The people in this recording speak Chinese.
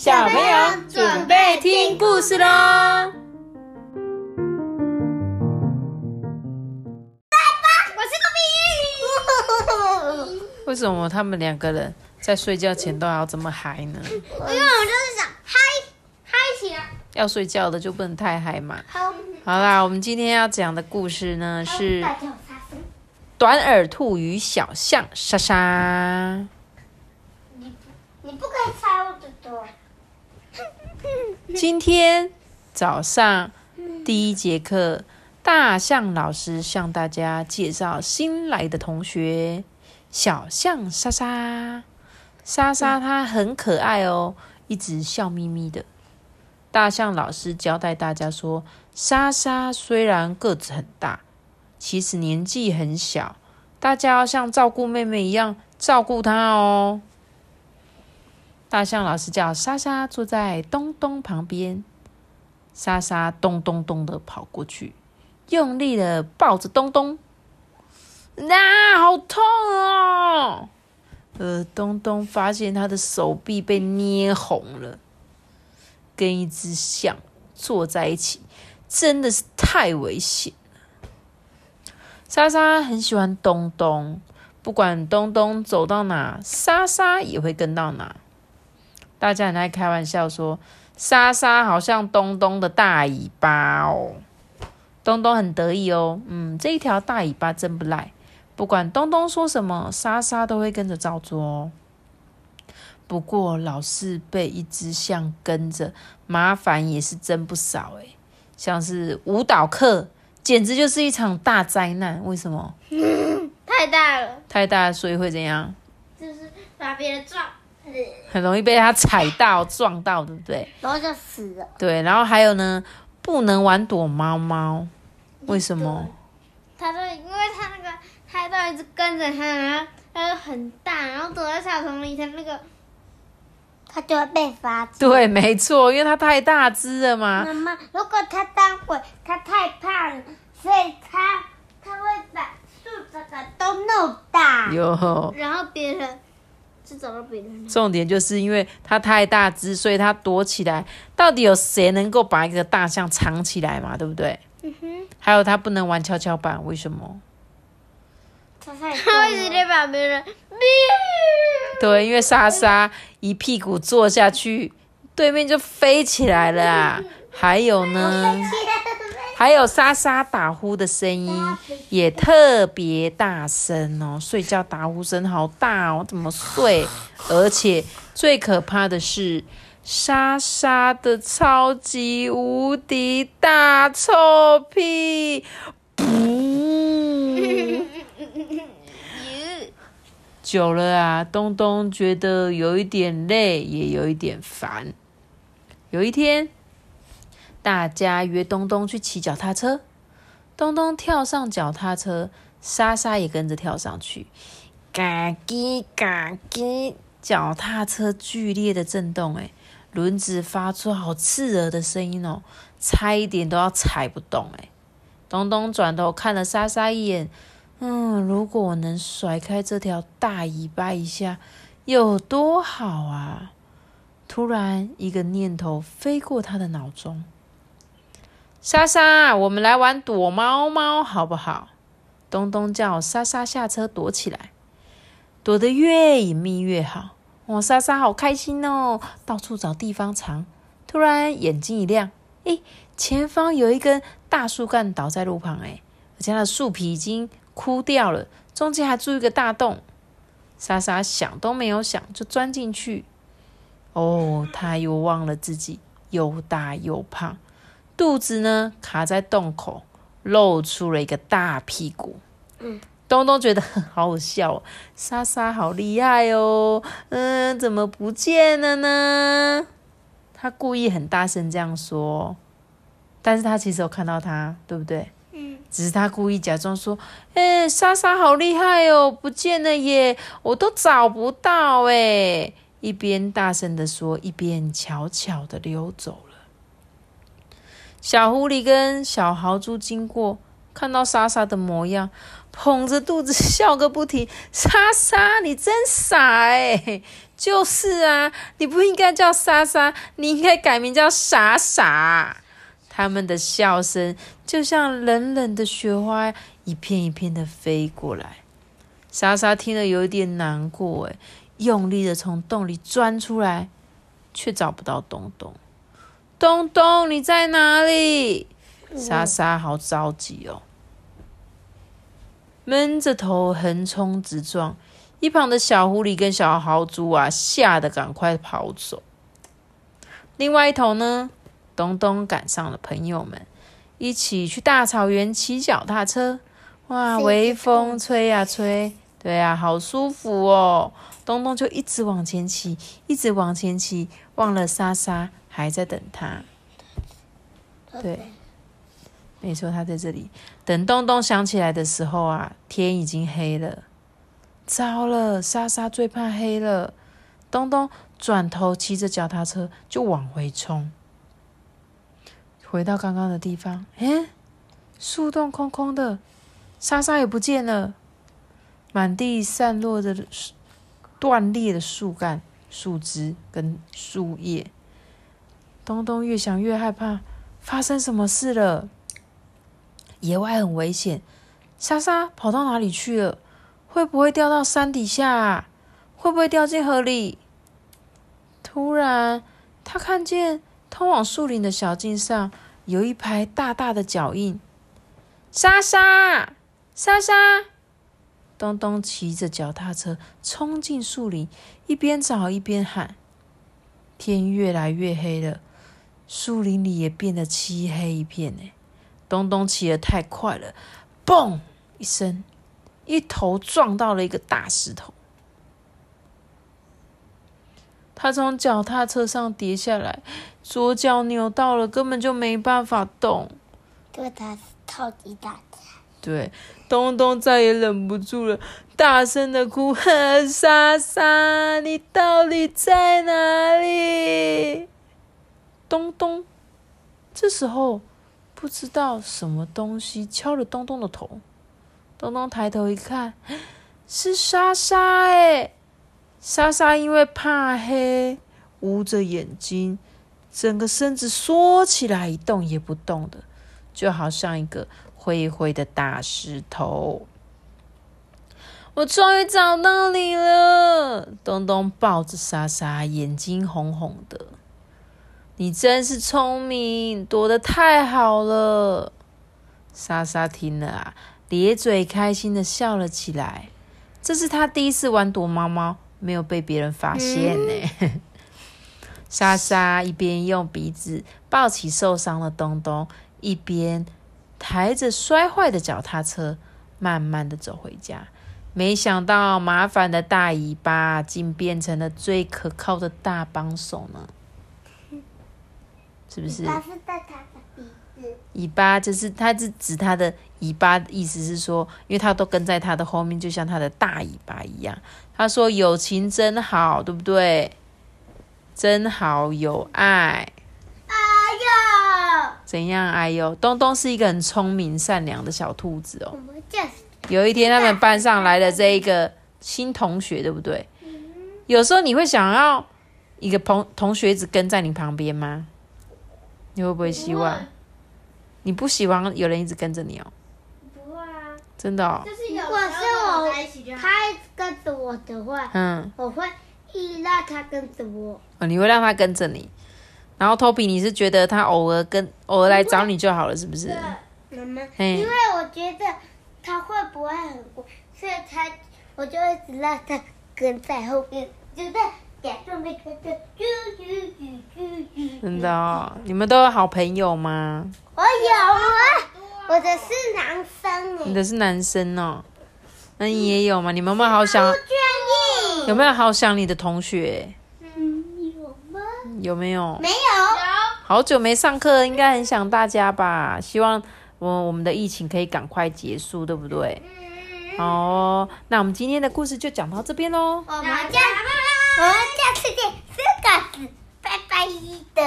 小朋友准备听故事喽！为什么他们两个人在睡觉前都要这么嗨呢？因为我就是想嗨嗨起来。要睡觉的就不能太嗨嘛。好，好啦，我们今天要讲的故事呢是短耳兔与小象莎莎。你你不可以踩我的多。今天早上第一节课，大象老师向大家介绍新来的同学小象莎莎。莎莎她很可爱哦，一直笑眯眯的。大象老师交代大家说，莎莎虽然个子很大，其实年纪很小，大家要像照顾妹妹一样照顾她哦。大象老师叫莎莎坐在东东旁边，莎莎咚咚咚的跑过去，用力的抱着东东，啊，好痛哦！呃，东东发现他的手臂被捏红了，跟一只象坐在一起，真的是太危险了。莎莎很喜欢东东，不管东东走到哪，莎莎也会跟到哪。大家很爱开玩笑说，莎莎好像东东的大尾巴哦，东东很得意哦，嗯，这一条大尾巴真不赖，不管东东说什么，莎莎都会跟着照做哦。不过老是被一只象跟着，麻烦也是真不少诶像是舞蹈课，简直就是一场大灾难。为什么？太大了，太大，所以会怎样？就是把别人撞。很容易被它踩到、撞到，对不对？然后就死了。对，然后还有呢，不能玩躲猫猫，为什么？他说，因为它那个它都一直跟着它，然后他又很大，然后躲在草丛里，它那个它就会被发现。对，没错，因为它太大只了嘛。妈妈，如果它当鬼，它太胖了，所以它它会把树整个都弄大。有。然后别人。重点就是因为它太大只，所以它躲起来。到底有谁能够把一个大象藏起来嘛？对不对？嗯哼。还有它不能玩跷跷板，为什么？它会直接把别人。对，因为莎莎一屁股坐下去，对面就飞起来了啊！还有呢？还有莎莎打呼的声音也特别大声哦，睡觉打呼声好大哦，怎么睡？而且最可怕的是莎莎的超级无敌大臭屁！久了啊，东东觉得有一点累，也有一点烦。有一天。大家约东东去骑脚踏车，东东跳上脚踏车，莎莎也跟着跳上去，嘎叽嘎叽，脚踏车剧烈的震动，哎，轮子发出好刺耳的声音哦，差一点都要踩不动，哎，东东转头看了莎莎一眼，嗯，如果我能甩开这条大尾巴一下，有多好啊！突然，一个念头飞过他的脑中。莎莎，我们来玩躲猫猫好不好？东东叫莎莎下车躲起来，躲得越隐秘越好。哇，莎莎好开心哦，到处找地方藏。突然眼睛一亮，诶，前方有一根大树干倒在路旁，诶，而且它的树皮已经枯掉了，中间还住一个大洞。莎莎想都没有想就钻进去。哦，他又忘了自己又大又胖。肚子呢卡在洞口，露出了一个大屁股。嗯，东东觉得很好笑，莎莎好厉害哦。嗯，怎么不见了呢？他故意很大声这样说，但是他其实有看到他，对不对？嗯，只是他故意假装说：“哎，莎莎好厉害哦，不见了耶，我都找不到哎。”一边大声的说，一边悄悄的溜走了。小狐狸跟小豪猪经过，看到莎莎的模样，捧着肚子笑个不停。莎莎，你真傻哎！就是啊，你不应该叫莎莎，你应该改名叫傻傻。他们的笑声就像冷冷的雪花，一片一片的飞过来。莎莎听了有点难过，哎，用力的从洞里钻出来，却找不到东东。东东，你在哪里？莎莎好着急哦，闷着头横冲直撞。一旁的小狐狸跟小豪猪啊，吓得赶快跑走。另外一头呢，东东赶上了朋友们，一起去大草原骑脚踏车。哇，微风吹呀吹，对呀，好舒服哦。东东就一直往前骑，一直往前骑，忘了莎莎还在等他。对，没错，他在这里等东东想起来的时候啊，天已经黑了。糟了，莎莎最怕黑了。东东转头骑着脚踏车就往回冲，回到刚刚的地方，哎，树洞空空的，莎莎也不见了，满地散落的断裂的树干、树枝跟树叶。东东越想越害怕，发生什么事了？野外很危险，莎莎跑到哪里去了？会不会掉到山底下？会不会掉进河里？突然，他看见通往树林的小径上有一排大大的脚印。莎莎，莎莎！东东骑着脚踏车冲进树林，一边找一边喊。天越来越黑了，树林里也变得漆黑一片。呢。东东骑得太快了，嘣一声。一头撞到了一个大石头，他从脚踏车上跌下来，左脚扭到了，根本就没办法动。对，他是超级大的。对，东东再也忍不住了，大声的哭：“莎莎，你到底在哪里？”东东，这时候不知道什么东西敲了东东的头。东东抬头一看，是莎莎哎！莎莎因为怕黑，捂着眼睛，整个身子缩起来，一动也不动的，就好像一个灰灰的大石头。我终于找到你了！东东抱着莎莎，眼睛红红的。你真是聪明，躲得太好了。莎莎听了啊。咧嘴开心的笑了起来，这是她第一次玩躲猫猫，没有被别人发现呢。莎莎一边用鼻子抱起受伤的东东，一边抬着摔坏的脚踏车，慢慢的走回家。没想到麻烦的大尾巴，竟变成了最可靠的大帮手呢，是不是？尾巴就是它是指它的尾巴，意思是说，因为它都跟在它的后面，就像它的大尾巴一样。他说：“友情真好，对不对？真好，有爱。”哎呦！怎样？哎呦！东东是一个很聪明、善良的小兔子哦。有一天，他们班上来了这一个新同学，对不对？有时候你会想要一个同同学一直跟在你旁边吗？你会不会希望？你不喜欢有人一直跟着你哦？不会啊，真的哦。如果是我，他跟着我的话，嗯，我会依赖他跟着我。哦，你会让他跟着你，然后 Toby，你是觉得他偶尔跟偶尔来找你就好了，是不是？妈妈，因为我觉得他会不会很乖，所以他我就一直让他跟在后面，就在真的哦，你们都有好朋友吗？我有啊，我的是男生你的是男生哦，那你也有吗？你妈妈好想，有没有好想你的同学？嗯，有吗？有没有？没有。好久没上课，应该很想大家吧？希望我我们的疫情可以赶快结束，对不对？好，那我们今天的故事就讲到这边喽。我们下，我们下次见，四个字，拜拜的，